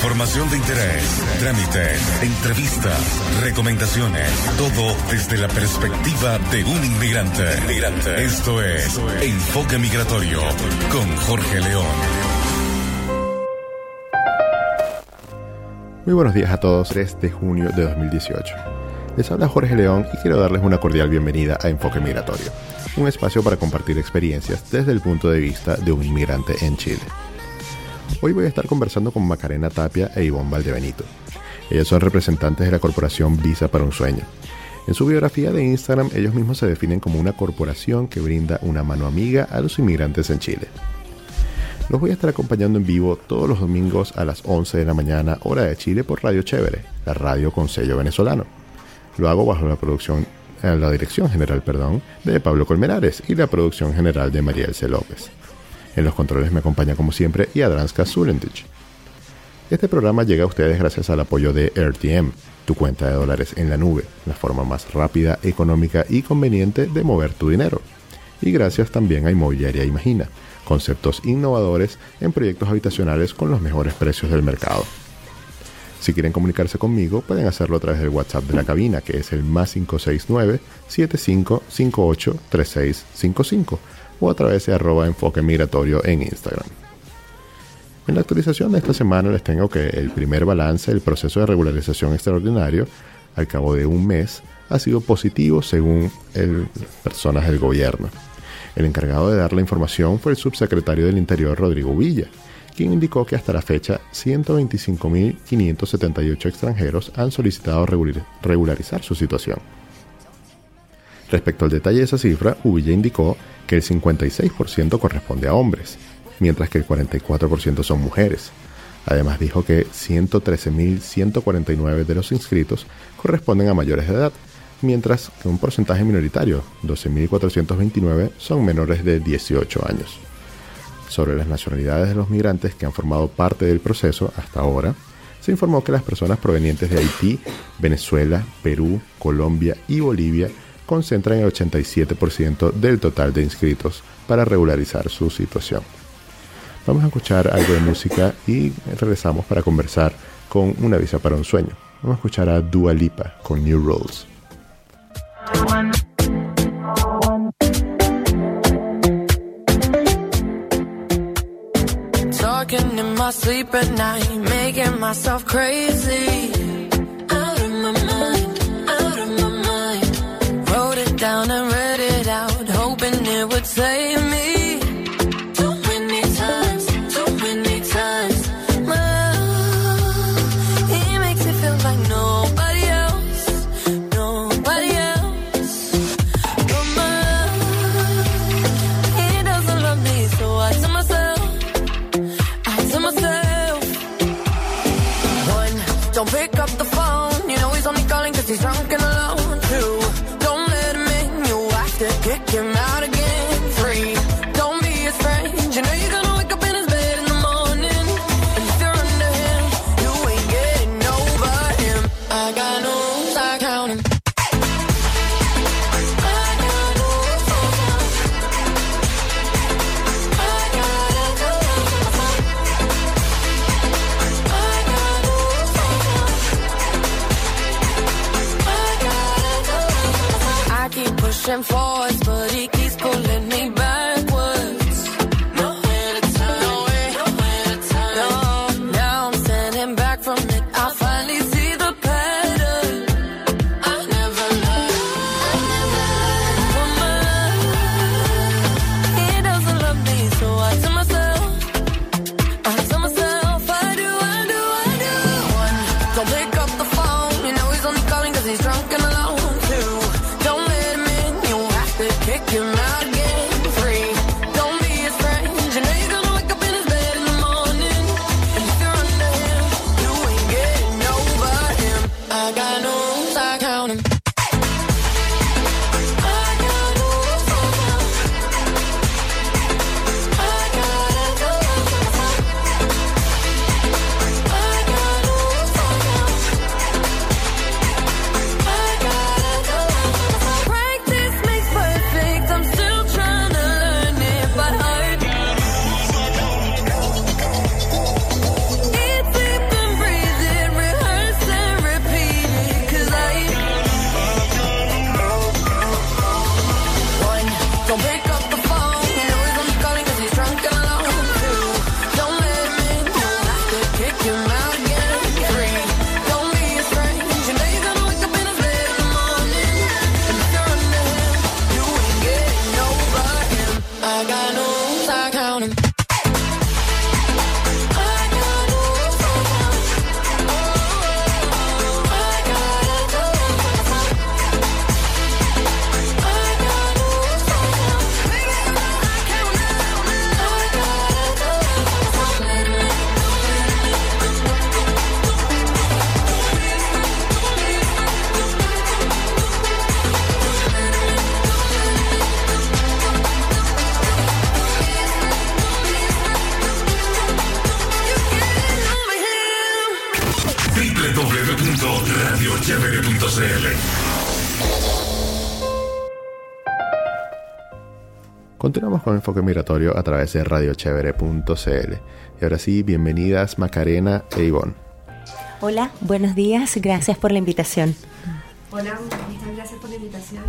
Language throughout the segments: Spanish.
Información de interés, trámites, entrevistas, recomendaciones, todo desde la perspectiva de un inmigrante. inmigrante. Esto es Enfoque Migratorio con Jorge León. Muy buenos días a todos, 3 de junio de 2018. Les habla Jorge León y quiero darles una cordial bienvenida a Enfoque Migratorio, un espacio para compartir experiencias desde el punto de vista de un inmigrante en Chile. Hoy voy a estar conversando con Macarena Tapia e Ivonne Valdebenito. Ellas son representantes de la corporación Visa para un Sueño. En su biografía de Instagram, ellos mismos se definen como una corporación que brinda una mano amiga a los inmigrantes en Chile. Los voy a estar acompañando en vivo todos los domingos a las 11 de la mañana, hora de Chile, por Radio Chévere, la radio con sello venezolano. Lo hago bajo la producción, eh, la dirección general, perdón, de Pablo Colmenares y la producción general de María Elce López. En los controles me acompaña como siempre Yadranska Sulendich. Este programa llega a ustedes gracias al apoyo de RTM, tu cuenta de dólares en la nube, la forma más rápida, económica y conveniente de mover tu dinero. Y gracias también a Inmobiliaria Imagina, conceptos innovadores en proyectos habitacionales con los mejores precios del mercado. Si quieren comunicarse conmigo, pueden hacerlo a través del WhatsApp de la cabina, que es el más 569 7558 3655 o a través de arroba enfoque migratorio en Instagram. En la actualización de esta semana les tengo que el primer balance del proceso de regularización extraordinario al cabo de un mes ha sido positivo según el personas del gobierno. El encargado de dar la información fue el subsecretario del Interior Rodrigo Villa, quien indicó que hasta la fecha 125.578 extranjeros han solicitado regularizar su situación. Respecto al detalle de esa cifra, Uvilla indicó que el 56% corresponde a hombres, mientras que el 44% son mujeres. Además dijo que 113.149 de los inscritos corresponden a mayores de edad, mientras que un porcentaje minoritario, 12.429, son menores de 18 años. Sobre las nacionalidades de los migrantes que han formado parte del proceso hasta ahora, se informó que las personas provenientes de Haití, Venezuela, Perú, Colombia y Bolivia concentran el 87% del total de inscritos para regularizar su situación. Vamos a escuchar algo de música y regresamos para conversar con una visa para un sueño. Vamos a escuchar a Dua Lipa con New Rules. Would save me. Continuamos con Enfoque Migratorio a través de radiochevere.cl. Y ahora sí, bienvenidas Macarena e Ivonne. Hola, buenos días, gracias por la invitación. Hola, muchas gracias por la invitación.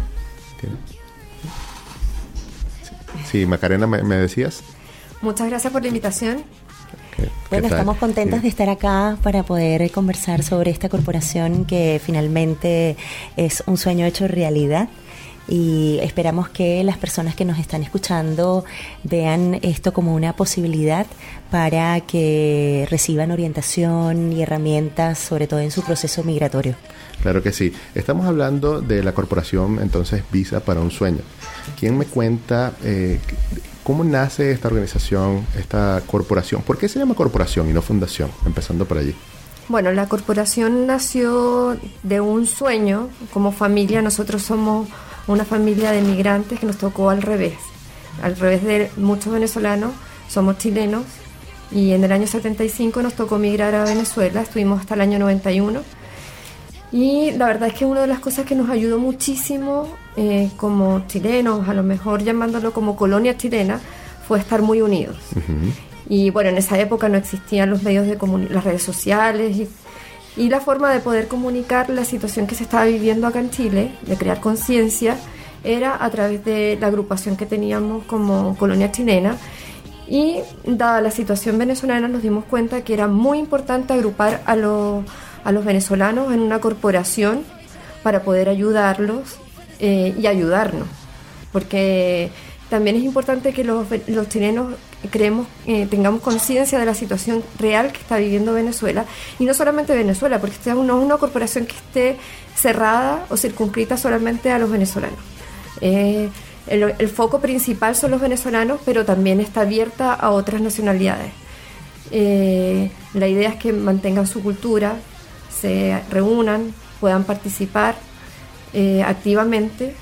Sí, Macarena, ¿me, decías? Muchas gracias por la invitación. bueno, estamos contentos de estar acá para poder conversar sobre esta corporación que finalmente es un sueño hecho realidad y esperamos que las personas que nos están escuchando vean esto como una posibilidad para que reciban orientación y herramientas, sobre todo en su proceso migratorio. Claro que sí. Estamos hablando de la corporación entonces Visa para un Sueño. ¿Quién me cuenta eh, cómo nace esta organización, esta corporación? ¿Por qué se llama corporación y no fundación? Empezando por allí. Bueno, la corporación nació de un sueño. Como familia nosotros somos una familia de migrantes que nos tocó al revés. Al revés de muchos venezolanos, somos chilenos y en el año 75 nos tocó migrar a Venezuela, estuvimos hasta el año 91. Y la verdad es que una de las cosas que nos ayudó muchísimo eh, como chilenos, a lo mejor llamándolo como colonia chilena, fue estar muy unidos. Y bueno, en esa época no existían los medios de las redes sociales y y la forma de poder comunicar la situación que se estaba viviendo acá en Chile, de crear conciencia, era a través de la agrupación que teníamos como colonia chilena. Y dada la situación venezolana nos dimos cuenta que era muy importante agrupar a, a los venezolanos en una corporación para poder ayudarlos eh, y ayudarnos. Porque también es importante que los, los chilenos creemos, eh, tengamos conciencia de la situación real que está viviendo Venezuela y no solamente Venezuela, porque esta no es una corporación que esté cerrada o circunscrita solamente a los venezolanos. Eh, el, foco principal son los venezolanos, pero también está abierta a otras nacionalidades. Eh, la idea es que mantengan su cultura, se reúnan, puedan participar activamente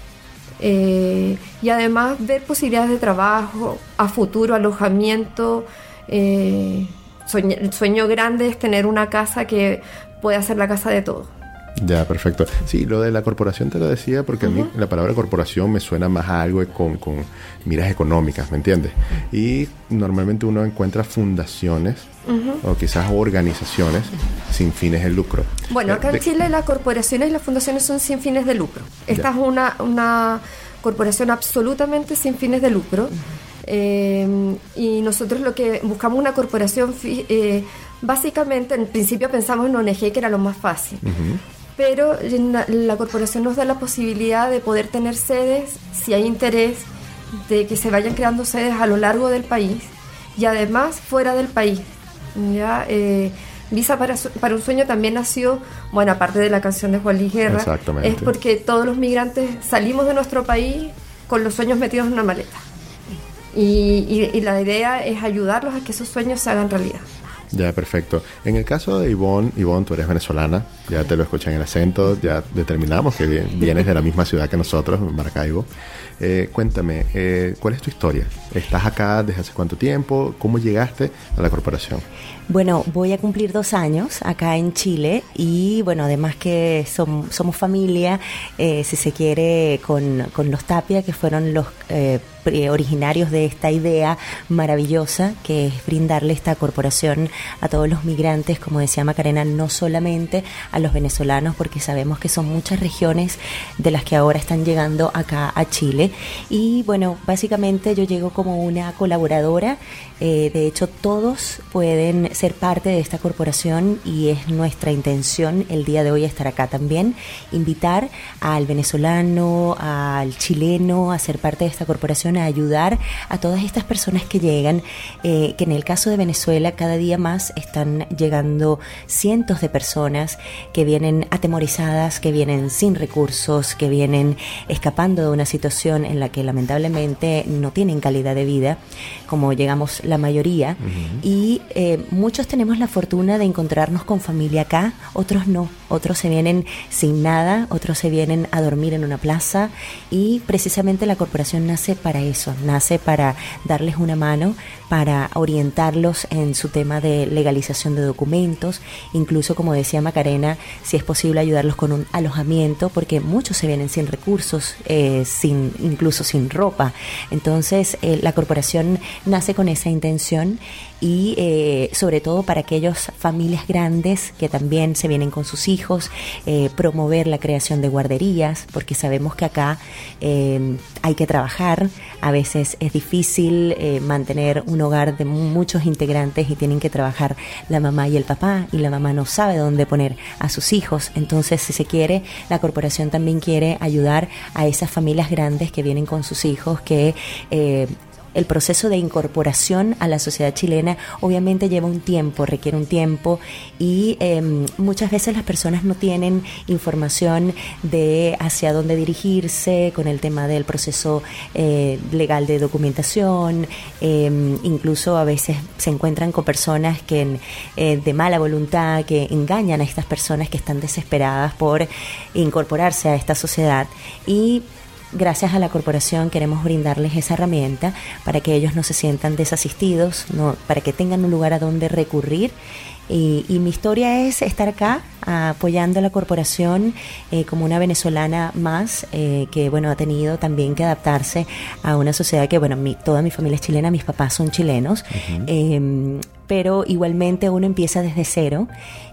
eh, y además ver posibilidades de trabajo, a futuro, alojamiento. Eh, el sueño grande es tener una casa que pueda ser la casa de todos. Ya, perfecto. Sí, lo de la corporación te lo decía porque a mí la palabra corporación me suena más a algo con, con miras económicas, ¿me entiendes? Y normalmente uno encuentra fundaciones o quizás organizaciones sin fines de lucro. Bueno, acá en Chile las corporaciones y las fundaciones son sin fines de lucro. Esta es una, una corporación absolutamente sin fines de lucro. Eh, y nosotros lo que buscamos una corporación, eh, básicamente en principio pensamos en ONG que era lo más fácil pero la, corporación nos da la posibilidad de poder tener sedes, si hay interés, de que se vayan creando sedes a lo largo del país y además fuera del país. ¿ya? Eh, Visa para, para, un sueño también nació, bueno, aparte de la canción de Juan Luis Guerra, es porque todos los migrantes salimos de nuestro país con los sueños metidos en una maleta. Y, y la idea es ayudarlos a que esos sueños se hagan realidad. Ya, perfecto. En el caso de Ivonne, Ivonne, tú eres venezolana, ya te lo escuché en el acento, ya determinamos que vienes de la misma ciudad que nosotros, Maracaibo. Eh, cuéntame, eh, ¿cuál es tu historia? ¿Estás acá desde hace cuánto tiempo? ¿Cómo llegaste a la corporación? Bueno, voy a cumplir dos años acá en Chile y bueno, además que somos familia, eh, si se quiere, con, con, los Tapia, que fueron los originarios de esta idea maravillosa que es brindarle esta corporación a todos los migrantes, como decía Macarena, no solamente a los venezolanos, porque sabemos que son muchas regiones de las que ahora están llegando acá a Chile. Y bueno, básicamente yo llego como una colaboradora, eh, de hecho todos pueden ser parte de esta corporación y es nuestra intención el día de hoy estar acá también, invitar al venezolano, al chileno a ser parte de esta corporación a ayudar a todas estas personas que llegan, eh, que en el caso de Venezuela cada día más están llegando cientos de personas que vienen atemorizadas, que vienen sin recursos, que vienen escapando de una situación en la que lamentablemente no tienen calidad de vida, como llegamos la mayoría, y eh, muchos tenemos la fortuna de encontrarnos con familia acá, otros no, otros se vienen sin nada, otros se vienen a dormir en una plaza y precisamente la corporación nace para eso, nace para darles una mano, para orientarlos en su tema de legalización de documentos, incluso como decía Macarena, si es posible ayudarlos con un alojamiento, porque muchos se vienen sin recursos, eh, sin incluso sin ropa. Entonces eh, la corporación nace con esa intención y eh, sobre todo para aquellas familias grandes que también se vienen con sus hijos, eh, promover la creación de guarderías, porque sabemos que acá eh, hay que trabajar, a veces es difícil mantener un hogar de muchos integrantes y tienen que trabajar la mamá y el papá y la mamá no sabe dónde poner a sus hijos, entonces si se quiere, la corporación también quiere ayudar a esas familias grandes que vienen con sus hijos que el proceso de incorporación a la sociedad chilena obviamente lleva un tiempo, requiere un tiempo y em, muchas veces las personas no tienen información de hacia dónde dirigirse con el tema del proceso eh, legal de documentación, em, incluso a veces se encuentran con personas que eh, de mala voluntad, que engañan a estas personas que están desesperadas por incorporarse a esta sociedad y gracias a la corporación queremos brindarles esa herramienta para que ellos no se sientan desasistidos, no, para que tengan un lugar a donde recurrir. Y, mi historia es estar acá apoyando a la corporación eh, como una venezolana más eh, que bueno ha tenido también que adaptarse a una sociedad que bueno mi, toda mi familia es chilena, mis papás son chilenos, pero igualmente uno empieza desde cero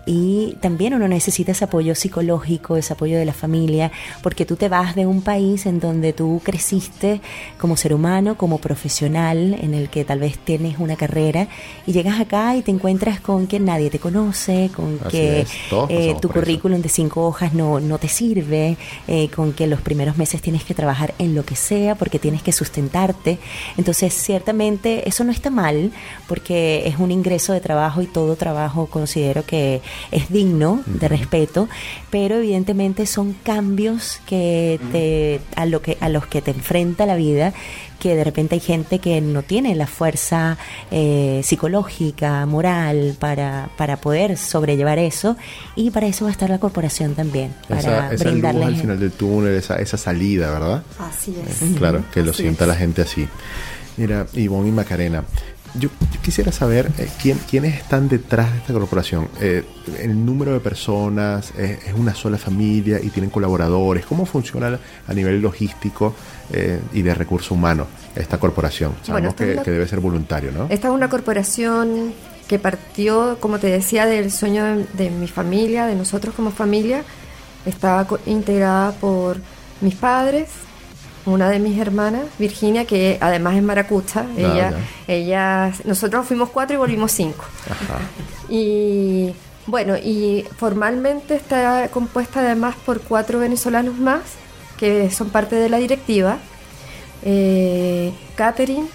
y también uno necesita ese apoyo psicológico, ese apoyo de la familia, porque tú te vas de un país en donde tú creciste como ser humano, como profesional, en el que tal vez tienes una carrera y llegas acá y te encuentras con que nadie te conoce, con que eh, tu currículum de cinco hojas no, no te sirve, eh, con que los primeros meses tienes que trabajar en lo que sea porque tienes que sustentarte. Entonces, ciertamente eso no está mal porque es un ingreso de trabajo y todo trabajo considero que es digno de respeto, pero evidentemente son cambios que te, a, lo que, a los que te enfrenta la vida que de repente hay gente que no tiene la fuerza eh, psicológica, moral para, para poder sobrellevar eso y para eso va a estar la corporación también, para esa, brindarles... al final del túnel, esa, esa salida, ¿verdad? Así es. Claro, que lo sienta la gente así. Mira, Ivonne y Macarena, yo, quisiera saber eh, quién, quiénes están detrás de esta corporación. Eh, el número de personas, eh, es una sola familia y tienen colaboradores. ¿Cómo funciona a nivel logístico y de recursos humanos esta corporación? Sabemos que, debe ser voluntario, ¿no? Esta es una corporación que partió, como te decía, del sueño de, de mi familia, de nosotros como familia. Estaba integrada por mis padres, una de mis hermanas, Virginia, que además es maracucha. Ella, ella, nosotros fuimos cuatro y volvimos cinco. Y bueno, y formalmente está compuesta además por cuatro venezolanos más que son parte de la directiva. Eh, Catherine,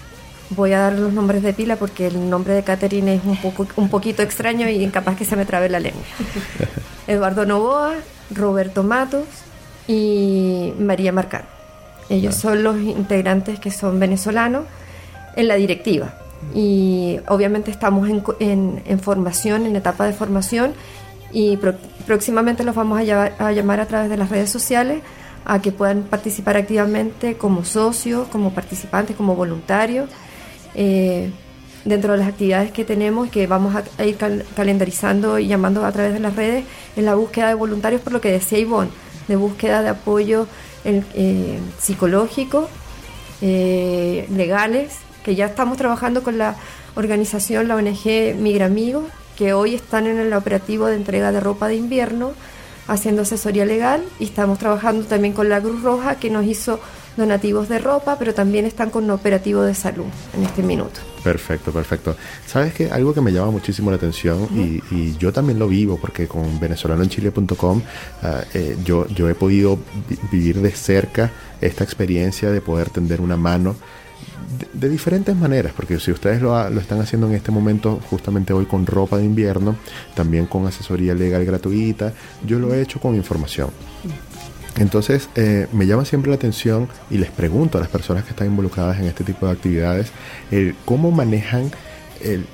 voy a dar los nombres de pila porque el nombre de Catherine es un, poco, un poquito extraño y incapaz que se me trabe la lengua. Eduardo Novoa, Roberto Matos y María Marcano. Ellos son los integrantes que son venezolanos en la directiva. Y obviamente estamos en, formación, en etapa de formación, y próximamente los vamos a, llamar a través de las redes sociales a que puedan participar activamente como socios, como participantes, como voluntarios. Eh, dentro de las actividades que tenemos que vamos a, ir calendarizando y llamando a través de las redes en la búsqueda de voluntarios, por lo que decía Ivonne, de búsqueda de apoyo el, eh, psicológico eh, legales, que ya estamos trabajando con la organización, la ONG Migra Amigos, que hoy están en el operativo de entrega de ropa de invierno, haciendo asesoría legal, y estamos trabajando también con la Cruz Roja, que nos hizo donativos de ropa, pero también están con un operativo de salud en este minuto. Perfecto, perfecto. Sabes que algo que me llama muchísimo la atención y, yo también lo vivo porque con venezolanoenchile.com ah, eh, yo, yo he podido vivir de cerca esta experiencia de poder tender una mano de, diferentes maneras, porque si ustedes lo, lo, están haciendo en este momento, justamente hoy con ropa de invierno, también con asesoría legal gratuita, yo lo he hecho con información. Entonces, eh, me llama siempre la atención y les pregunto a las personas que están involucradas en este tipo de actividades, el cómo manejan el,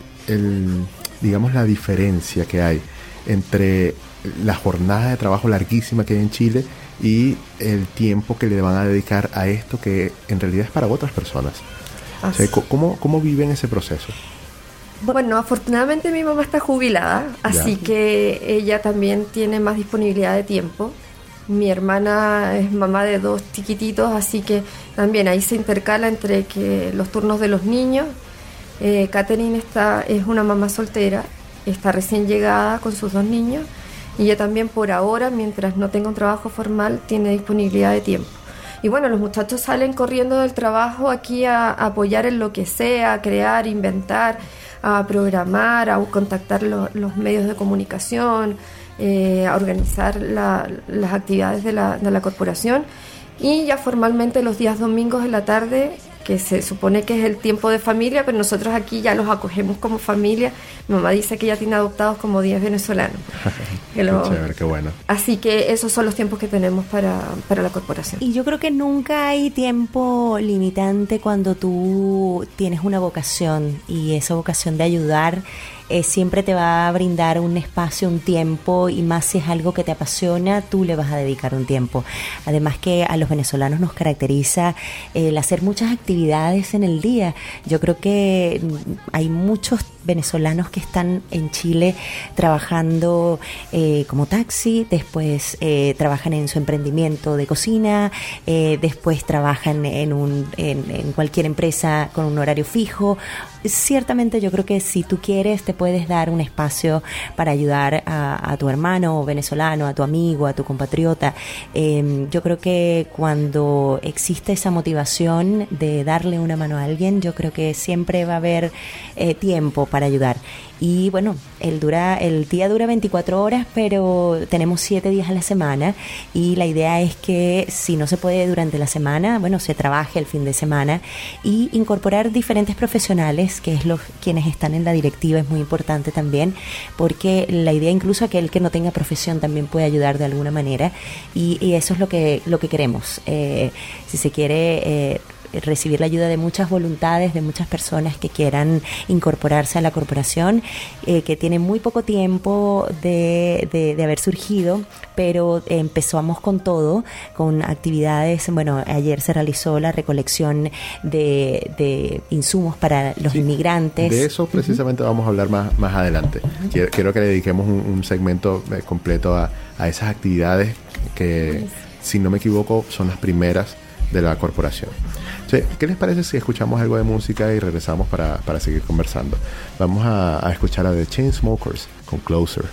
digamos, la diferencia que hay entre la jornada de trabajo larguísima que hay en Chile y el tiempo que le van a dedicar a esto que en realidad es para otras personas. ¿cómo, ¿Cómo viven ese proceso? Bueno, afortunadamente mi mamá está jubilada, así que ella también tiene más disponibilidad de tiempo. Mi hermana es mamá de dos chiquititos, así que también ahí se intercala entre que los turnos de los niños. Eh, Catherine está, es una mamá soltera, está recién llegada con sus dos niños y ella también por ahora, mientras no tenga un trabajo formal, tiene disponibilidad de tiempo. Y bueno, los muchachos salen corriendo del trabajo aquí a, apoyar en lo que sea, a crear, inventar, a programar, a contactar los medios de comunicación, eh, a organizar las actividades de la, de la corporación y ya formalmente los días domingos en la tarde que se supone que es el tiempo de familia, pero nosotros aquí ya los acogemos como familia. Mi mamá dice que ya tiene adoptados como 10 venezolanos. qué chévere, qué bueno. Así que esos son los tiempos que tenemos para, para la corporación. Y yo creo que nunca hay tiempo limitante cuando tú tienes una vocación y esa vocación de ayudar eh, siempre te va a brindar un espacio, un tiempo y más si es algo que te apasiona, tú le vas a dedicar un tiempo. Además que a los venezolanos nos caracteriza el hacer muchas actividades en el día. Yo creo que mm, hay muchos venezolanos que están en Chile trabajando eh, como taxi, después eh, trabajan en su emprendimiento de cocina, después trabajan en, un, en cualquier empresa con un horario fijo ciertamente yo creo que si tú quieres te puedes dar un espacio para ayudar a, tu hermano venezolano, a tu amigo, a tu compatriota. Em, yo creo que cuando existe esa motivación de darle una mano a alguien, yo creo que siempre va a haber eh, tiempo para ayudar. Y bueno, el, dura, el día dura 24 horas, pero tenemos 7 días a la semana y la idea es que si no se puede durante la semana, bueno, se trabaje el fin de semana y incorporar diferentes profesionales, que es los quienes están en la directiva, es muy importante también, porque la idea incluso aquel que no tenga profesión también puede ayudar de alguna manera y, eso es lo que, lo que queremos. Eh, si se quiere... Eh, recibir la ayuda de muchas voluntades, de muchas personas que quieran incorporarse a la corporación, eh, que tiene muy poco tiempo de, de, haber surgido, pero empezamos con todo, con actividades, bueno, ayer se realizó la recolección de, de insumos para los inmigrantes. De eso precisamente vamos a hablar más, más adelante. quiero, que le dediquemos un, segmento eh, completo a, a esas actividades que, si no me equivoco, son las primeras de la corporación. ¿Qué les parece si escuchamos algo de música y regresamos para, para seguir conversando? Vamos a, a escuchar a The Chainsmokers con Closer.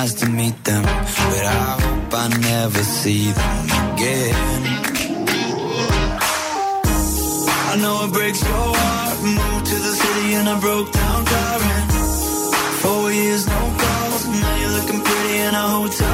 Nice to meet them, but I hope I never see them again. I know it breaks your heart. Moved to the city and I broke down crying. Four years, no calls. Now you're looking pretty in a hotel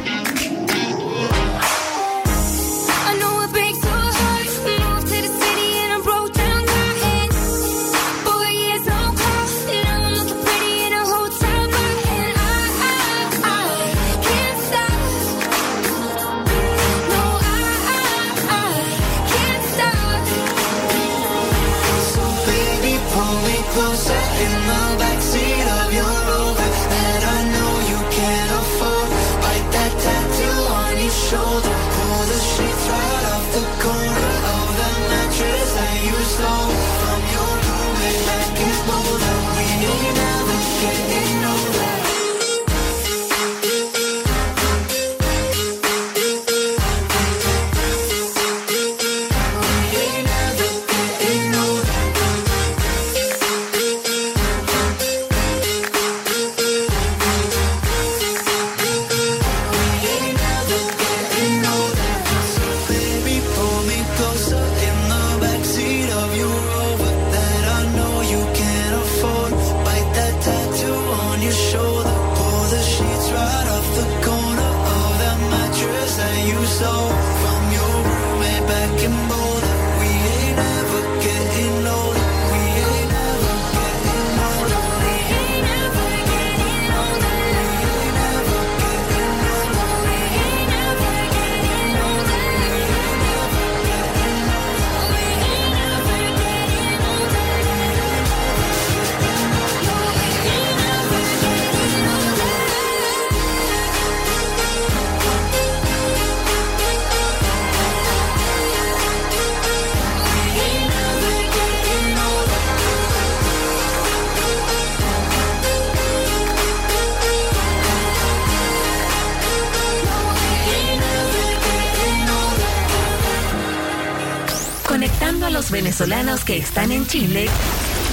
Que están en Chile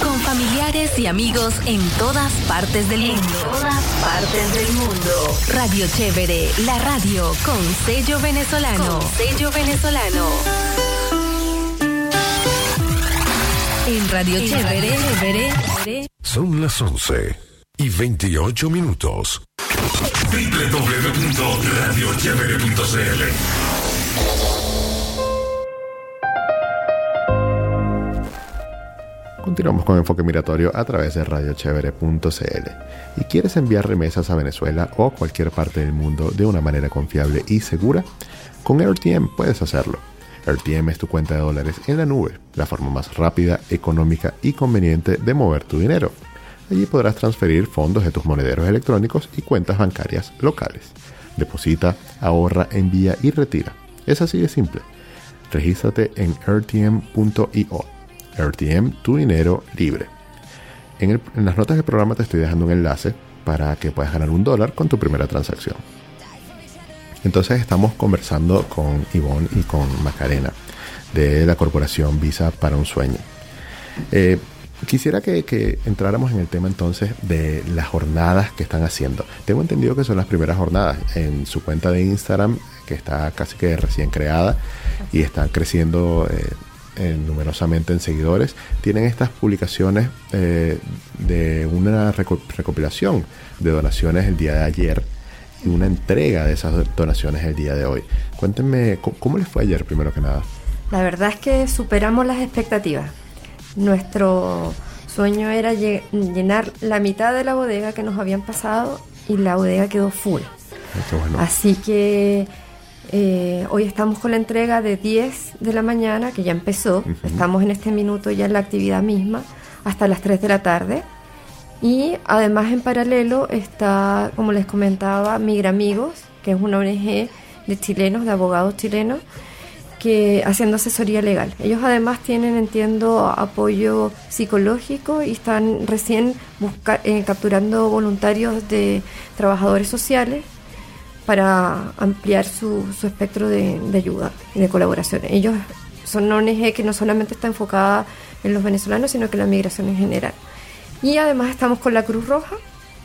con familiares y amigos en todas partes del mundo. En todas partes del mundo. Radio Chévere, la radio con sello venezolano. sello venezolano. En Radio Chévere, Chévere. Son las 11 y 28 minutos. www.radiochevere.cl Continuamos con Enfoque Migratorio a través de radiochevere.cl. ¿Y quieres enviar remesas a Venezuela o cualquier parte del mundo de una manera confiable y segura? Con AirTM puedes hacerlo. AirTM es tu cuenta de dólares en la nube, la forma más rápida, económica y conveniente de mover tu dinero. Allí podrás transferir fondos de tus monederos electrónicos y cuentas bancarias locales. Deposita, ahorra, envía y retira. Es así de simple. Regístrate en airtm.io RTM, tu dinero libre. En, las notas del programa te estoy dejando un enlace para que puedas ganar un dólar con tu primera transacción. Entonces estamos conversando con Ivonne y con Macarena de la corporación Visa para un Sueño. Eh, quisiera que, entráramos en el tema entonces de las jornadas que están haciendo. Tengo entendido que son las primeras jornadas en su cuenta de Instagram, que está casi que recién creada y está creciendo eh, numerosamente en seguidores, tienen estas publicaciones eh, de una recopilación de donaciones el día de ayer y una entrega de esas donaciones el día de hoy. Cuéntenme, ¿cómo les fue ayer primero que nada? La verdad es que superamos las expectativas. Nuestro sueño era llenar la mitad de la bodega que nos habían pasado y la bodega quedó full. Así que eh, hoy estamos con la entrega de 10 de la mañana, que ya empezó. Estamos en este minuto ya en la actividad misma, hasta las 3 de la tarde. Y además en paralelo está, como les comentaba, Migra Amigos, que es una ONG de chilenos, de abogados chilenos, que haciendo asesoría legal. Ellos además tienen, entiendo, apoyo psicológico y están recién eh, capturando voluntarios de trabajadores sociales para ampliar su, espectro de, ayuda y de colaboración. Ellos son una ONG que no solamente está enfocada en los venezolanos, sino que en la migración en general. Y además estamos con la Cruz Roja,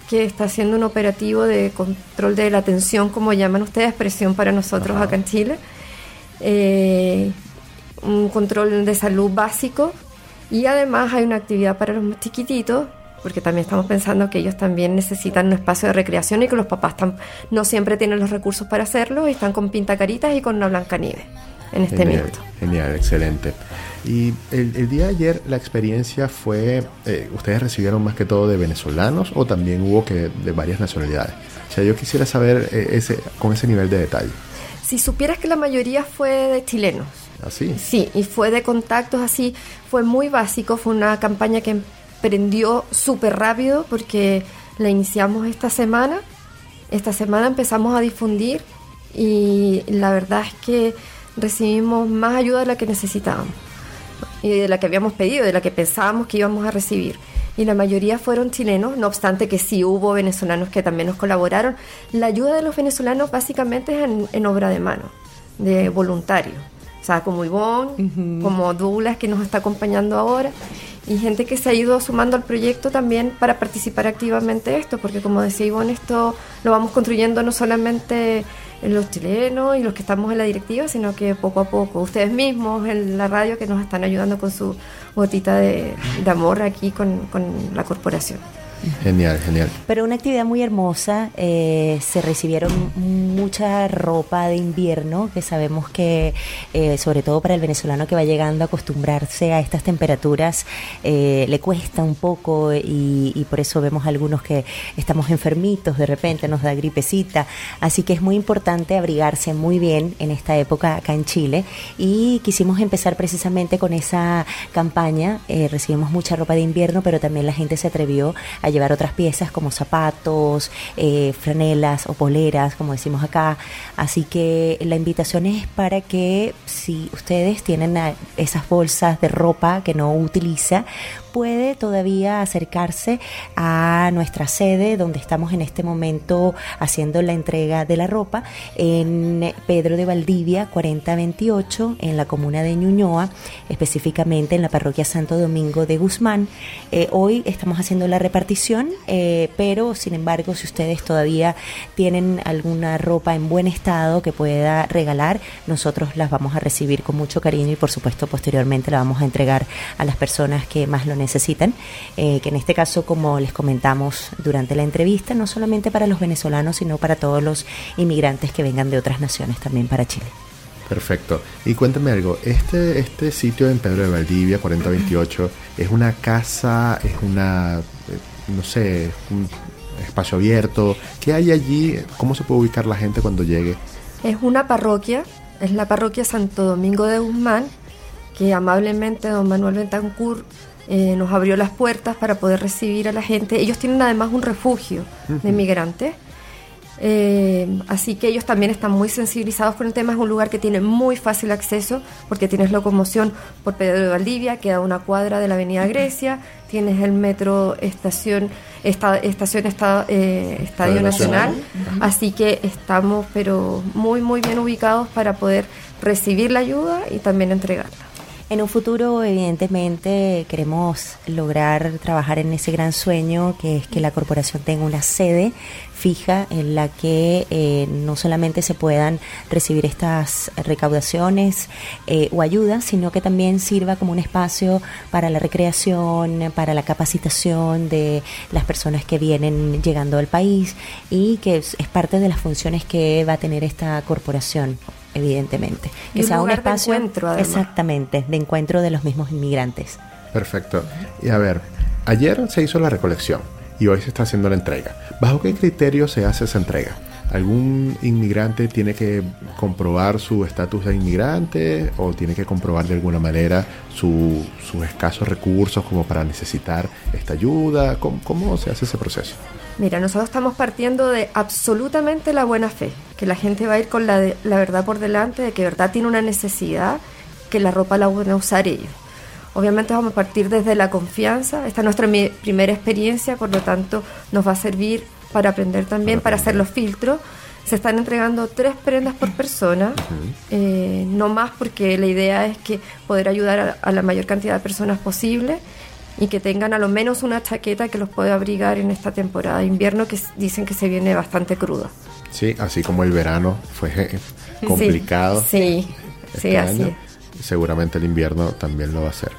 que está haciendo un operativo de control de la tensión, como llaman ustedes, presión para nosotros acá en Chile. Eh, un control de salud básico y además hay una actividad para los más chiquititos porque también estamos pensando que ellos también necesitan un espacio de recreación y que los papás no siempre tienen los recursos para hacerlo y están con pintacaritas y con una blanca nieve en este minuto. Genial, excelente. Y el, día de ayer la experiencia fue, eh, ¿ustedes recibieron más que todo de venezolanos o también hubo que de varias nacionalidades? O sea, yo quisiera saber eh, ese, con ese nivel de detalle. Si supieras que la mayoría fue de chilenos. ¿Así? ¿Ah, sí, y fue de contactos así, fue muy básico, fue una campaña que prendió súper rápido porque la iniciamos esta semana. Esta semana empezamos a difundir y la verdad es que recibimos más ayuda de la que necesitábamos y de la que habíamos pedido, de la que pensábamos que íbamos a recibir. Y la mayoría fueron chilenos, no obstante que sí hubo venezolanos que también nos colaboraron. La ayuda de los venezolanos básicamente es en, obra de mano, de voluntario. O sea, como Ivonne, como Douglas que nos está acompañando ahora y gente que se ha ido sumando al proyecto también para participar activamente esto, porque como decía Ivonne, esto lo vamos construyendo no solamente los chilenos y los que estamos en la directiva, sino que poco a poco, ustedes mismos en la radio que nos están ayudando con su gotita de, amor aquí con la corporación. Genial, genial. Pero una actividad muy hermosa. Eh, se recibieron mucha ropa de invierno, que sabemos que, eh, sobre todo para el venezolano que va llegando a acostumbrarse a estas temperaturas, eh, le cuesta un poco y, y, por eso vemos algunos que estamos enfermitos, de repente nos da gripecita. Así que es muy importante abrigarse muy bien en esta época acá en Chile. Y quisimos empezar precisamente con esa campaña. recibimos mucha ropa de invierno, pero también la gente se atrevió a llevar otras piezas como zapatos, eh, franelas o poleras, como decimos acá. Así que la invitación es para que si ustedes tienen esas bolsas de ropa que no utiliza, puede todavía acercarse a nuestra sede donde estamos en este momento haciendo la entrega de la ropa en Pedro de Valdivia 4028 en la comuna de Ñuñoa, específicamente en la parroquia Santo Domingo de Guzmán. Eh, hoy estamos haciendo la repartición, eh, pero sin embargo si ustedes todavía tienen alguna ropa en buen estado que pueda regalar, nosotros las vamos a recibir con mucho cariño y por supuesto posteriormente la vamos a entregar a las personas que más lo necesitan necesitan, eh, que en este caso, como les comentamos durante la entrevista, no solamente para los venezolanos, sino para todos los inmigrantes que vengan de otras naciones también para Chile. Perfecto. Y cuéntame algo, este, este sitio en Pedro de Valdivia, 4028, ¿es una casa, es una, eh, no sé, un espacio abierto? ¿Qué hay allí? ¿Cómo se puede ubicar la gente cuando llegue? Es una parroquia, es la parroquia Santo Domingo de Guzmán, que amablemente don Manuel Bentancur eh, nos abrió las puertas para poder recibir a la gente. Ellos tienen además un refugio de migrantes. Eh, así que ellos también están muy sensibilizados con el tema. Es un lugar que tiene muy fácil acceso porque tienes locomoción por Pedro de Valdivia, queda una cuadra de la Avenida Grecia, tienes el metro estación, estación eh, Estadio Nacional. Así que estamos, pero muy, muy bien ubicados para poder recibir la ayuda y también entregarla. En un futuro, evidentemente, queremos lograr trabajar en ese gran sueño que es que la corporación tenga una sede fija en la que eh, no solamente se puedan recibir estas recaudaciones eh, o ayudas, sino que también sirva como un espacio para la recreación, para la capacitación de las personas que vienen llegando al país y que es parte de las funciones que va a tener esta corporación evidentemente. Que sea un espacio de encuentro, exactamente, de encuentro de los mismos inmigrantes. Perfecto. Y a ver, ayer se hizo la recolección y hoy se está haciendo la entrega. ¿Bajo qué criterio se hace esa entrega? ¿Algún inmigrante tiene que comprobar su estatus de inmigrante o tiene que comprobar de alguna manera sus escasos recursos como para necesitar esta ayuda? ¿Cómo, se hace ese proceso? Mira, nosotros estamos partiendo de absolutamente la buena fe, que la gente va a ir con la, la verdad por delante, de que verdad tiene una necesidad, que la ropa la van a usar ellos. Obviamente vamos a partir desde la confianza, esta es nuestra primera experiencia, por lo tanto nos va a servir para aprender también, para hacer los filtros. Se están entregando tres prendas por persona, eh, no más porque la idea es que poder ayudar a, la mayor cantidad de personas posible. y que tengan a lo menos una chaqueta que los pueda abrigar en esta temporada de invierno que dicen que se viene bastante crudo. Sí, así como el verano fue complicado. Sí, sí, este así. seguramente el invierno también lo va a hacer.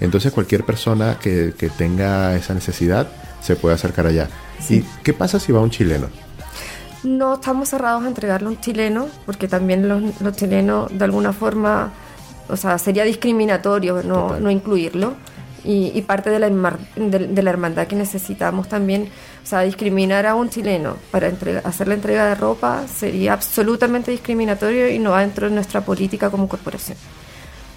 Entonces cualquier persona que, tenga esa necesidad se puede acercar allá. ¿Y qué pasa si va un chileno? No estamos cerrados a entregarle a un chileno, porque también los, chilenos de alguna forma, o sea, sería discriminatorio no, no incluirlo. Y, parte de la, de, la, hermandad que necesitamos también, o sea, discriminar a un chileno para hacer la entrega de ropa sería absolutamente discriminatorio y no va dentro de nuestra política como corporación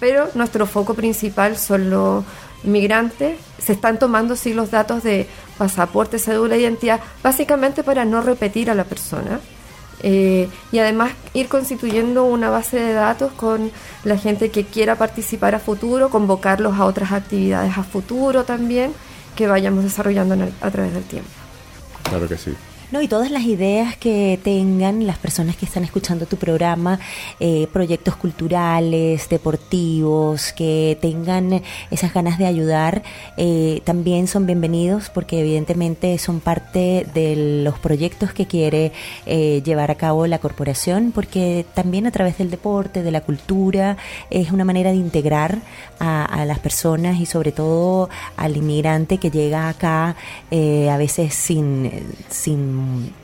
pero nuestro foco principal son los migrantes. Se están tomando sí los datos de pasaporte, cédula de identidad, básicamente para no repetir a la persona. Eh, y además ir constituyendo una base de datos con la gente que quiera participar a futuro, convocarlos a otras actividades a futuro también que vayamos desarrollando a través del tiempo. Claro que sí. No, y todas las ideas que tengan las personas que están escuchando tu programa, eh, proyectos culturales, deportivos, que tengan esas ganas de ayudar, eh, también son bienvenidos porque evidentemente son parte de los proyectos que quiere eh, llevar a cabo la corporación, porque también a través del deporte, de la cultura, es una manera de integrar a, a las personas y sobre todo al inmigrante que llega acá a veces sin, sin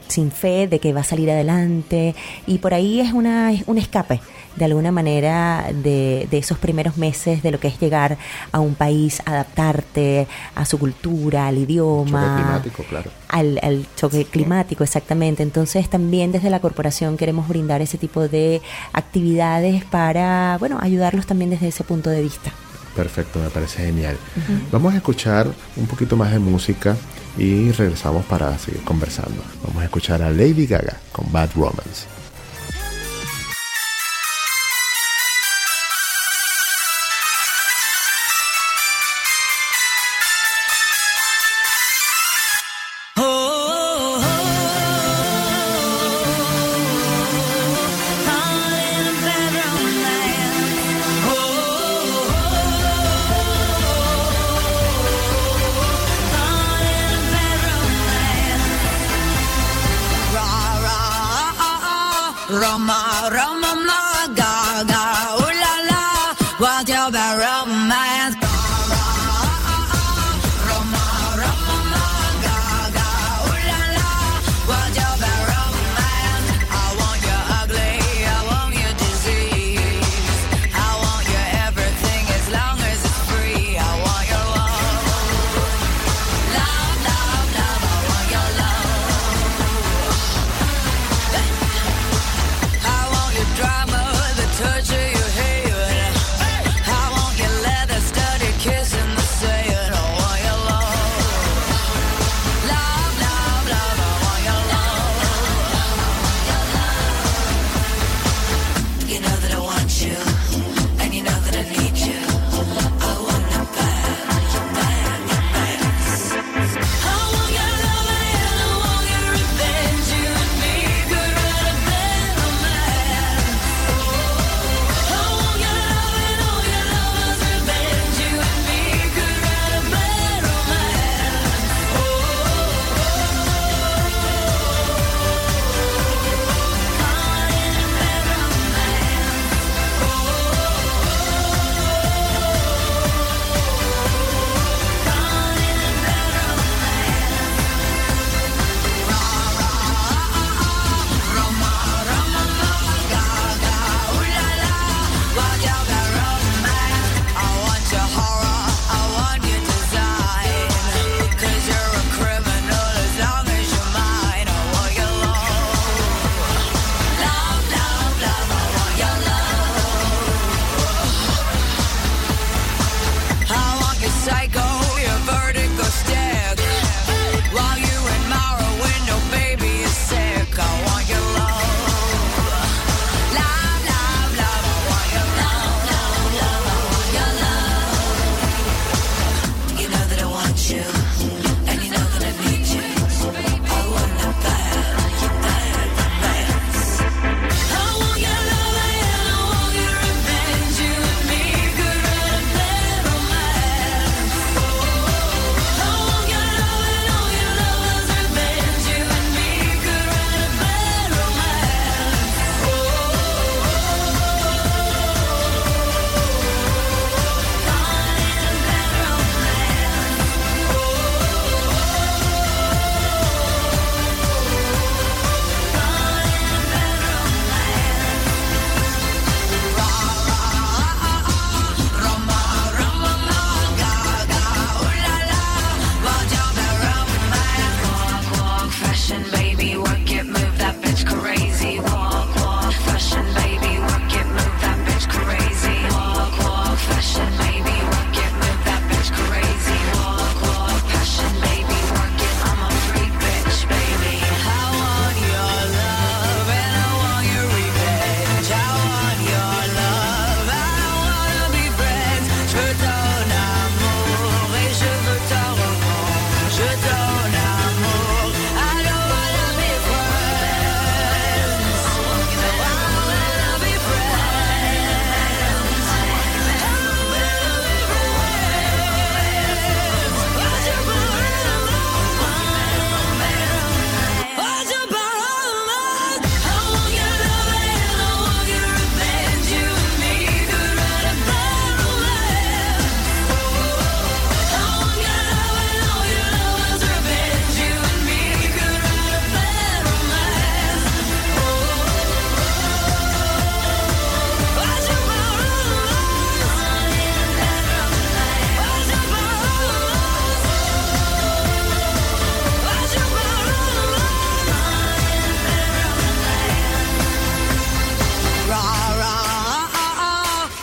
sin fe de que va a salir adelante y por ahí es una, un escape de alguna manera de, esos primeros meses de lo que es llegar a un país, adaptarte a su cultura, al idioma. climático, claro. Al, al choque climático, exactamente. Entonces también desde la corporación queremos brindar ese tipo de actividades para, bueno, ayudarlos también desde ese punto de vista. Perfecto, me parece genial. Vamos a escuchar un poquito más de música y regresamos para seguir conversando. Vamos a escuchar a Lady Gaga con Bad Romance.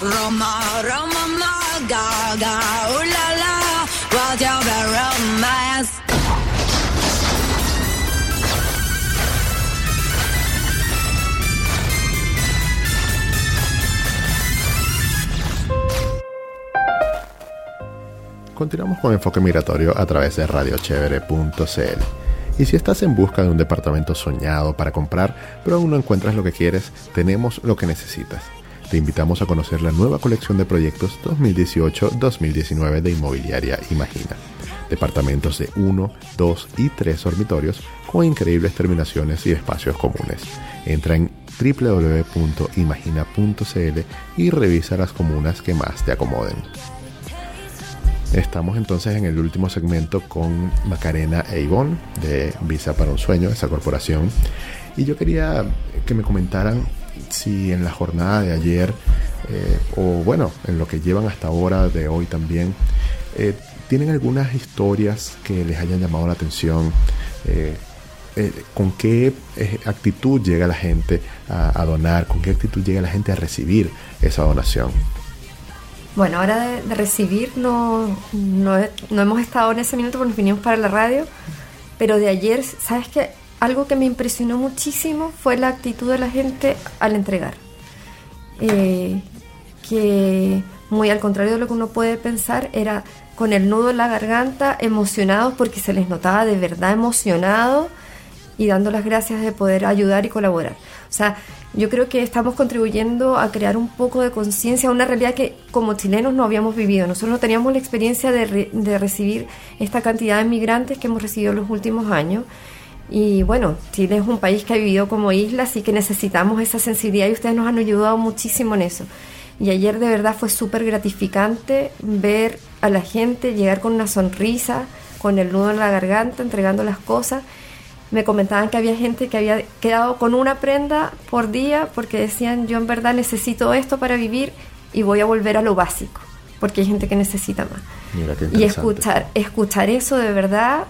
Roma, Roma, romance? Continuamos con Enfoque Migratorio a través de radiochevere.cl. Y si estás en busca de un departamento soñado para comprar, pero aún no encuentras lo que quieres, tenemos lo que necesitas. Te invitamos a conocer la nueva colección de proyectos 2018-2019 de Inmobiliaria Imagina. Departamentos de 1, 2 y 3 dormitorios con increíbles terminaciones y espacios comunes. Entra en www.imagina.cl y revisa las comunas que más te acomoden. Estamos entonces en el último segmento con Macarena e Ivonne de Visa para un Sueño, esa corporación. Y yo quería que me comentaran si en la jornada de ayer, eh, o bueno, en lo que llevan hasta ahora, de hoy también, eh, tienen algunas historias que les hayan llamado la atención. Eh, con qué actitud llega la gente a donar, con qué actitud llega la gente a recibir esa donación. Bueno, ahora de, recibir no, no, hemos estado en ese minuto porque nos vinimos para la radio, pero de ayer, ¿sabes qué? Algo que me impresionó muchísimo fue la actitud de la gente al entregar. Eh, que muy al contrario de lo que uno puede pensar, era con el nudo en la garganta, emocionados porque se les notaba de verdad emocionados y dando las gracias de poder ayudar y colaborar. O sea, yo creo que estamos contribuyendo a crear un poco de conciencia, una realidad que como chilenos no habíamos vivido. Nosotros no teníamos la experiencia de, de recibir esta cantidad de migrantes que hemos recibido en los últimos años. Y bueno, Chile es un país que ha vivido como isla, así que necesitamos esa sensibilidad y ustedes nos han ayudado muchísimo en eso. Y ayer de verdad fue súper gratificante ver a la gente llegar con una sonrisa, con el nudo en la garganta, entregando las cosas. Me comentaban que había gente que había quedado con una prenda por día porque decían yo en verdad necesito esto para vivir y voy a volver a lo básico porque hay gente que necesita más. Y escuchar escuchar eso de verdad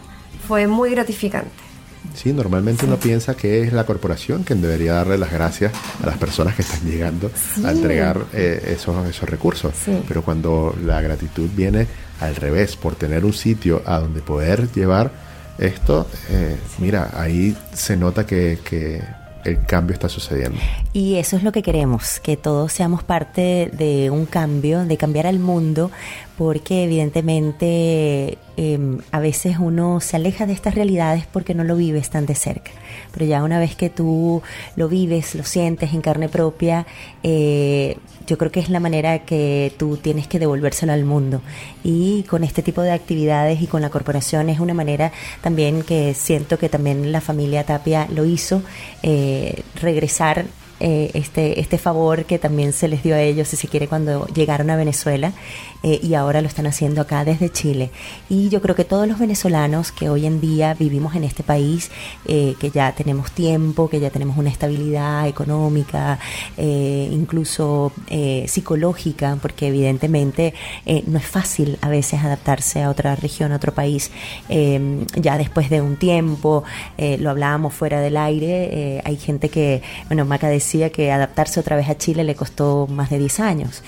fue muy gratificante Sí, normalmente uno piensa que es la corporación quien debería darle las gracias a las personas que están llegando a entregar eh, esos, esos recursos. Pero cuando la gratitud viene al revés, por tener un sitio a donde poder llevar esto, eh, mira, ahí se nota que, que el cambio está sucediendo. Y eso es lo que queremos, que todos seamos parte de un cambio, de cambiar al mundo, porque evidentemente em, a veces uno se aleja de estas realidades porque no lo vives tan de cerca. Pero ya una vez que tú lo vives, lo sientes en carne propia, eh, yo creo que es la manera que tú tienes que devolvérselo al mundo. Y con este tipo de actividades y con la corporación es una manera también que siento que también la familia Tapia lo hizo, eh, regresar eh, este, este favor que también se les dio a ellos, si se quiere, cuando llegaron a Venezuela eh, y ahora lo están haciendo acá desde Chile. Y yo creo que todos los venezolanos que hoy en día vivimos en este país, eh, que ya tenemos tiempo, que ya tenemos una estabilidad económica, incluso psicológica, porque evidentemente no es fácil a veces adaptarse a otra región, a otro país, ya después de un tiempo, lo hablábamos fuera del aire, hay gente que, bueno, Maca decía que adaptarse otra vez a Chile le costó más de 10 años.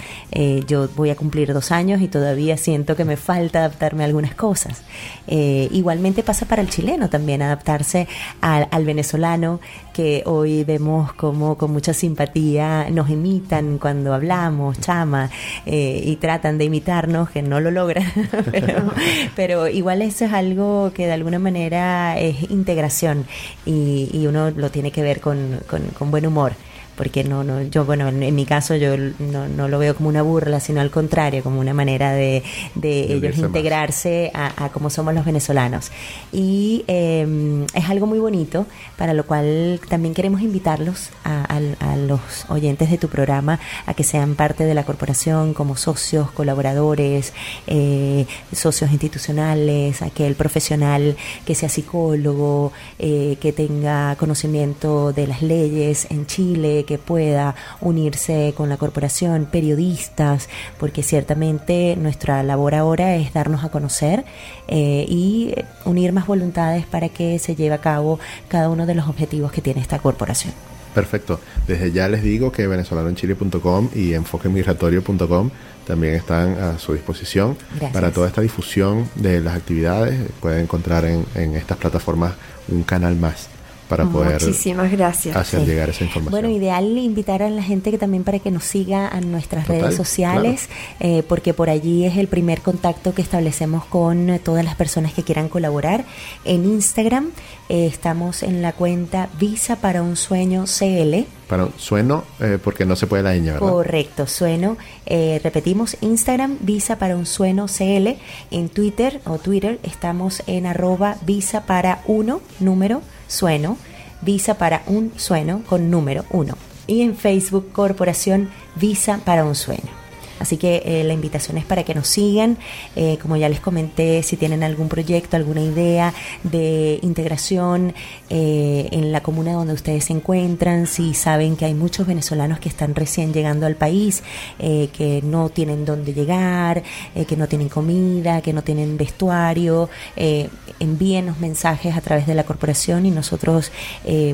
yo voy a cumplir dos años y todavía siento que me falta adaptarme a algunas cosas. Eh, igualmente pasa para el chileno también, adaptarse al, venezolano, que hoy vemos como con mucha simpatía nos imitan cuando hablamos, chama, eh, y tratan de imitarnos, que no lo logran, pero, igual eso es algo que de alguna manera es integración y, uno lo tiene que ver con, con buen humor porque no, no yo, bueno, en, mi caso yo no, no, lo veo como una burla, sino al contrario, como una manera de, de ellos integrarse a, a, como somos los venezolanos. Y em, es algo muy bonito, para lo cual también queremos invitarlos a, a, los oyentes de tu programa a que sean parte de la corporación como socios, colaboradores, eh, socios institucionales, aquel profesional que sea psicólogo, eh, que tenga conocimiento de las leyes en Chile, que pueda unirse con la corporación, periodistas, porque ciertamente nuestra labor ahora es darnos a conocer eh, y unir más voluntades para que se lleve a cabo cada uno de los objetivos que tiene esta corporación. Perfecto. Desde ya les digo que venezolanoenchile.com y enfoquemigratorio.com también están a su disposición para toda esta difusión de las actividades. Pueden encontrar en, en estas plataformas un canal más para poder Muchísimas gracias. hacer llegar esa información. Bueno, ideal invitar a la gente que también para que nos siga a nuestras redes sociales, eh, porque por allí es el primer contacto que establecemos con todas las personas que quieran colaborar. En Instagram eh, estamos en la cuenta Visa para un Sueño CL. Para un sueno, eh, porque no se puede la ñ, ¿verdad? Correcto, sueno. repetimos, Instagram, Visa para un Sueño CL. En Twitter o Twitter estamos en arroba Visa para uno, número Sueno, Visa para un Sueno con número 1. Y en Facebook Corporación Visa para un Sueño. Así que eh, la invitación es para que nos sigan. Eh, como ya les comenté, si tienen algún proyecto, alguna idea de integración eh, en la comuna donde ustedes se encuentran, si saben que hay muchos venezolanos que están recién llegando al país, que no tienen dónde llegar, que no tienen comida, que no tienen vestuario, envíenos mensajes a través de la corporación y nosotros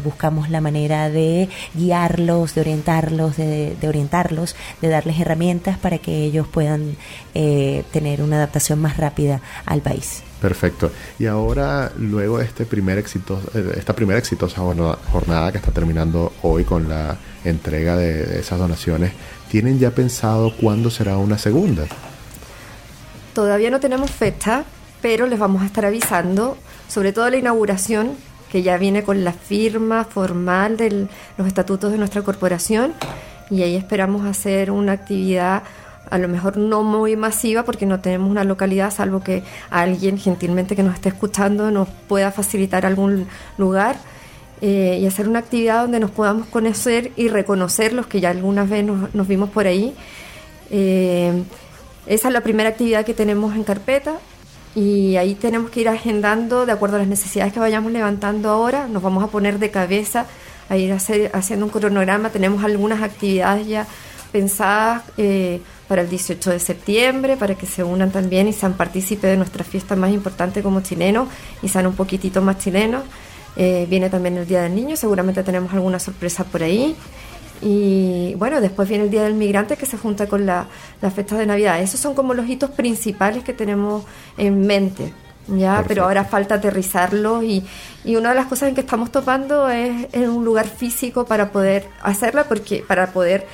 buscamos la manera de guiarlos, de orientarlos, de orientarlos, de darles herramientas para para que ellos puedan eh, tener una adaptación más rápida al país. Perfecto. Y ahora, luego de este primer éxito, eh, esta primera exitosa jornada que está terminando hoy con la entrega de esas donaciones, ¿tienen ya pensado cuándo será una segunda? Todavía no tenemos fecha, pero les vamos a estar avisando, sobre todo la inauguración, que ya viene con la firma formal de los estatutos de nuestra corporación, y ahí esperamos hacer una actividad a lo mejor no muy masiva porque no tenemos una localidad, salvo que alguien gentilmente que nos esté escuchando nos pueda facilitar algún lugar eh, y hacer una actividad donde nos podamos conocer y reconocer los que ya algunas veces nos, vimos por ahí. Eh, esa es la primera actividad que tenemos en carpeta y ahí tenemos que ir agendando de acuerdo a las necesidades que vayamos levantando ahora. Nos vamos a poner de cabeza a ir haciendo un cronograma. Tenemos algunas actividades ya pensadas. Eh, para el 18 de septiembre, para que se unan también y sean partícipes de nuestra fiesta más importante como chilenos y sean un poquitito más chilenos. Eh, viene también el Día del Niño, seguramente tenemos alguna sorpresa por ahí. Y bueno, después viene el Día del Migrante que se junta con la, la fiesta de Navidad. Esos son como los hitos principales que tenemos en mente. Ya, pero ahora falta aterrizarlo y, y, una de las cosas en que estamos topando es en un lugar físico para poder hacerla, porque para poder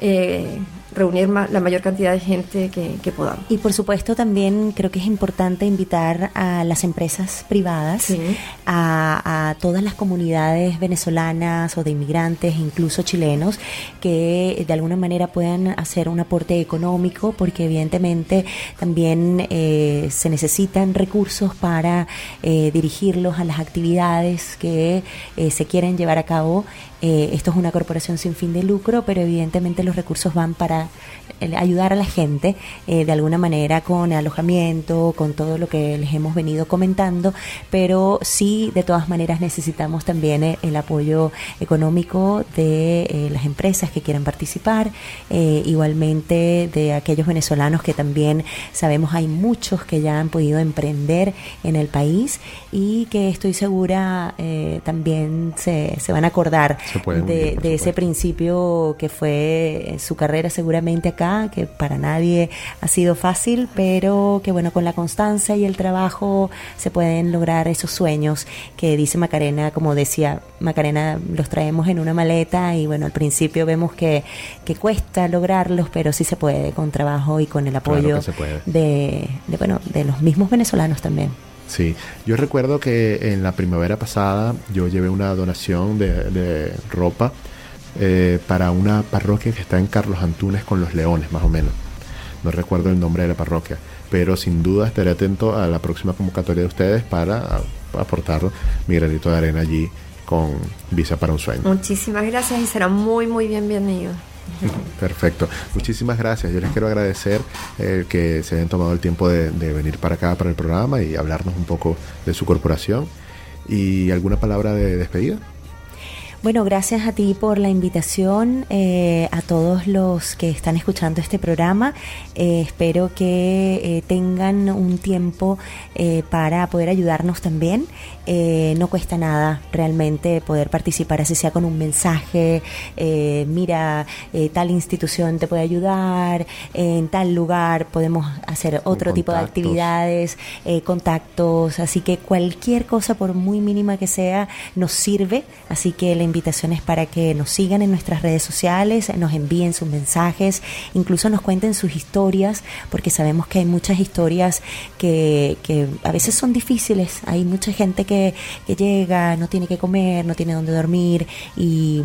eh, reunir la mayor cantidad de gente que, podamos. Y por supuesto también creo que es importante invitar a las empresas privadas, a, todas las comunidades venezolanas o de inmigrantes, incluso chilenos, que de alguna manera puedan hacer un aporte económico, porque evidentemente también eh, se necesitan recursos para eh, dirigirlos a las actividades que eh, se quieren llevar a cabo. Esto es una corporación sin fin de lucro, pero evidentemente los recursos van para ayudar a la gente eh, de alguna manera con alojamiento, con todo lo que les hemos venido comentando, pero sí de todas maneras necesitamos también eh, el apoyo económico de eh, las empresas que quieran participar, igualmente de aquellos venezolanos que también sabemos hay muchos que ya han podido emprender en el país y que estoy segura también se, se, van a acordar de, de ese principio que fue su carrera seguramente acá, que para nadie ha sido fácil, pero que bueno, con la constancia y el trabajo se pueden lograr esos sueños que dice Macarena, como decía Macarena, los traemos en una maleta y bueno, al principio vemos que, que cuesta lograrlos, pero sí se puede con trabajo y con el apoyo de, de, bueno, de los mismos venezolanos también. Sí, yo recuerdo que en la primavera pasada yo llevé una donación de, de ropa eh, para una parroquia que está en Carlos Antunes con los Leones, más o menos. No recuerdo el nombre de la parroquia, pero sin duda estaré atento a la próxima convocatoria de ustedes para aportar mi granito de arena allí con Visa para un Sueño. Muchísimas gracias y será muy, muy bienvenido. Perfecto. Muchísimas gracias. Yo les quiero agradecer eh, que se hayan tomado el tiempo de, venir para acá, para el programa y hablarnos un poco de su corporación. ¿Y alguna palabra de despedida? Bueno, gracias a ti por la invitación, eh, a todos los que están escuchando este programa. Eh, espero que eh, tengan un tiempo para poder ayudarnos también. No cuesta nada realmente poder participar, así sea con un mensaje, mira, tal institución te puede ayudar, en tal lugar podemos hacer otro tipo de actividades, contactos, así que cualquier cosa, por muy mínima que sea, nos sirve. Así que la invitaciones para que nos sigan en nuestras redes sociales, nos envíen sus mensajes, incluso nos cuenten sus historias, porque sabemos que hay muchas historias que, que a veces son difíciles. Hay mucha gente que, que llega, no tiene que comer, no tiene dónde dormir y,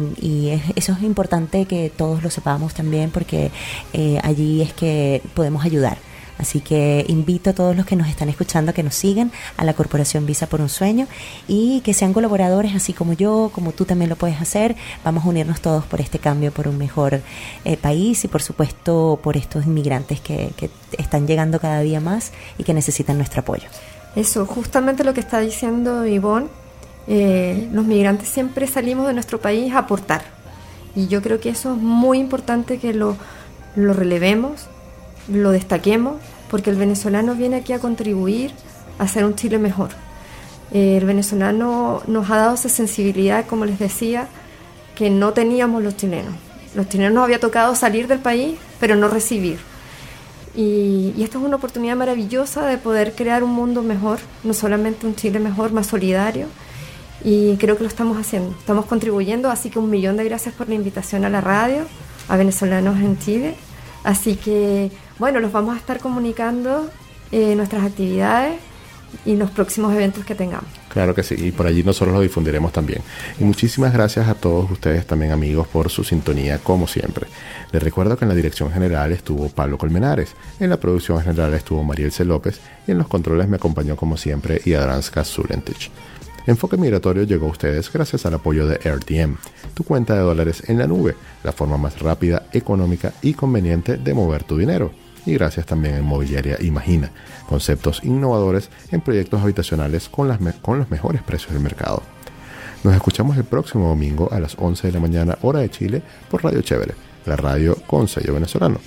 eso es importante que todos lo sepamos también porque eh, allí es que podemos ayudar. Así que invito a todos los que nos están escuchando a que nos sigan a la Corporación Visa por un Sueño y que sean colaboradores así como yo, como tú también lo puedes hacer. Vamos a unirnos todos por este cambio, por un mejor eh, país y por supuesto por estos inmigrantes que, están llegando cada día más y que necesitan nuestro apoyo. Eso, justamente lo que está diciendo Ivonne, eh, los migrantes siempre salimos de nuestro país a aportar. Y yo creo que eso es muy importante que lo, lo relevemos lo destaquemos, porque el venezolano viene aquí a contribuir a hacer un Chile mejor. Eh, el venezolano nos ha dado esa sensibilidad, como les decía, que no teníamos los chilenos. Los chilenos nos había tocado salir del país, pero no recibir. Y, y, esto es una oportunidad maravillosa de poder crear un mundo mejor, no solamente un Chile mejor, más solidario. Y creo que lo estamos haciendo, estamos contribuyendo, así que un millón de gracias por la invitación a la radio, a venezolanos en Chile. Así que bueno, los vamos a estar comunicando eh, nuestras actividades y los próximos eventos que tengamos. Claro que sí, y por allí nosotros lo difundiremos también. Y muchísimas gracias a todos ustedes también amigos por su sintonía como siempre. Les recuerdo que en la dirección general estuvo Pablo Colmenares, en la producción general estuvo Mariel C. López y en los controles me acompañó como siempre Iadranska Zulentich. Enfoque Migratorio llegó a ustedes gracias al apoyo de AirDM, tu cuenta de dólares en la nube, la forma más rápida, económica y conveniente de mover tu dinero y gracias también a Inmobiliaria Imagina, conceptos innovadores en proyectos habitacionales con, las con los mejores precios del mercado. Nos escuchamos el próximo domingo a las 11 de la mañana hora de Chile por Radio Chévere, la radio con sello venezolano.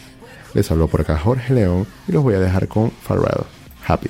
Les habló por acá Jorge León y los voy a dejar con Pharrell. Happy.